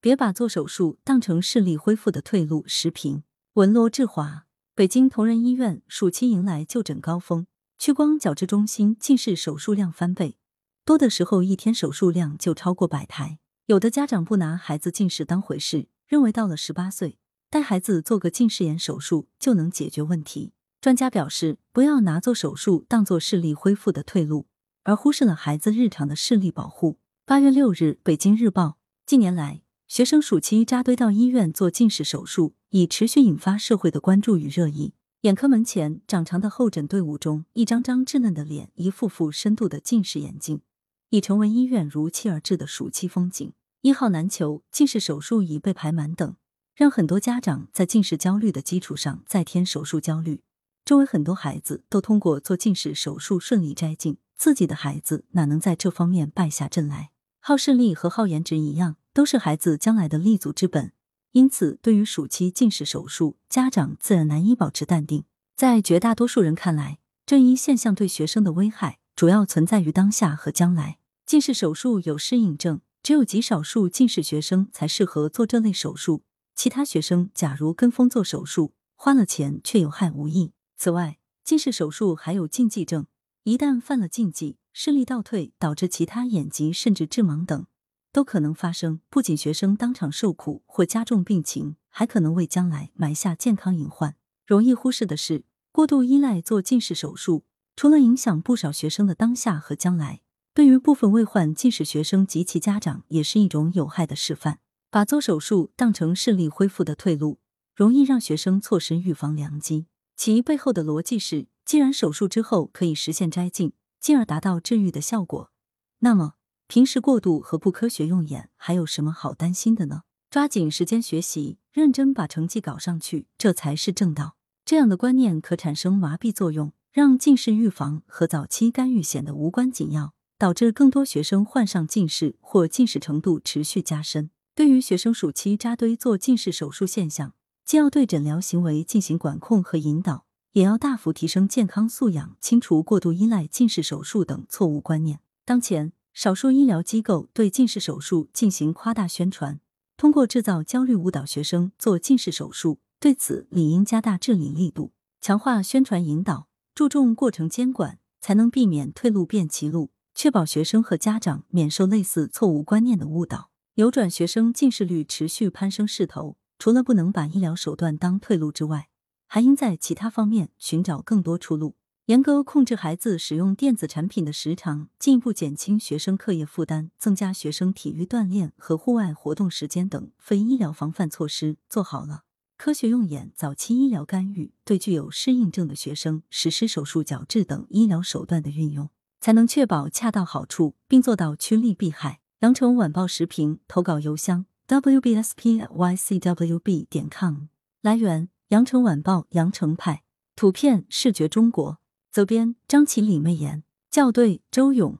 别把做手术当成视力恢复的退路。时评文罗志华，北京同仁医院暑期迎来就诊高峰，屈光矫治中心近视手术量翻倍，多的时候一天手术量就超过百台。有的家长不拿孩子近视当回事，认为到了十八岁带孩子做个近视眼手术就能解决问题。专家表示，不要拿做手术当做视力恢复的退路，而忽视了孩子日常的视力保护。八月六日，北京日报。近年来，学生暑期扎堆到医院做近视手术，已持续引发社会的关注与热议。眼科门前长长的候诊队伍中，一张张稚嫩的脸，一副副深度的近视眼镜，已成为医院如期而至的暑期风景。一号难求，近视手术已被排满等，让很多家长在近视焦虑的基础上再添手术焦虑。周围很多孩子都通过做近视手术顺利摘镜，自己的孩子哪能在这方面败下阵来？好视力和好颜值一样，都是孩子将来的立足之本。因此，对于暑期近视手术，家长自然难以保持淡定。在绝大多数人看来，这一现象对学生的危害主要存在于当下和将来。近视手术有适应症，只有极少数近视学生才适合做这类手术。其他学生假如跟风做手术，花了钱却有害无益。此外，近视手术还有禁忌症，一旦犯了禁忌，视力倒退导致其他眼疾甚至致盲等，都可能发生。不仅学生当场受苦或加重病情，还可能为将来埋下健康隐患。容易忽视的是，过度依赖做近视手术，除了影响不少学生的当下和将来，对于部分未患近视学生及其家长也是一种有害的示范。把做手术当成视力恢复的退路，容易让学生错失预防良机。其背后的逻辑是，既然手术之后可以实现摘镜，进而达到治愈的效果，那么平时过度和不科学用眼还有什么好担心的呢？抓紧时间学习，认真把成绩搞上去，这才是正道。这样的观念可产生麻痹作用，让近视预防和早期干预显得无关紧要，导致更多学生患上近视或近视程度持续加深。对于学生暑期扎堆做近视手术现象，既要对诊疗行为进行管控和引导，也要大幅提升健康素养，清除过度依赖近视手术等错误观念。当前，少数医疗机构对近视手术进行夸大宣传，通过制造焦虑误导学生做近视手术。对此，理应加大治理力度，强化宣传引导，注重过程监管，才能避免退路变歧路，确保学生和家长免受类似错误观念的误导，扭转学生近视率持续攀升势头。除了不能把医疗手段当退路之外，还应在其他方面寻找更多出路。严格控制孩子使用电子产品的时长，进一步减轻学生课业负担，增加学生体育锻炼和户外活动时间等非医疗防范措施做好了。科学用眼、早期医疗干预，对具有适应症的学生实施手术矫治等医疗手段的运用，才能确保恰到好处，并做到趋利避害。羊城晚报时评投稿邮箱。wbspycwb 点 com 来源：羊城晚报羊城派图片视觉中国责编张琴李媚妍校对周勇。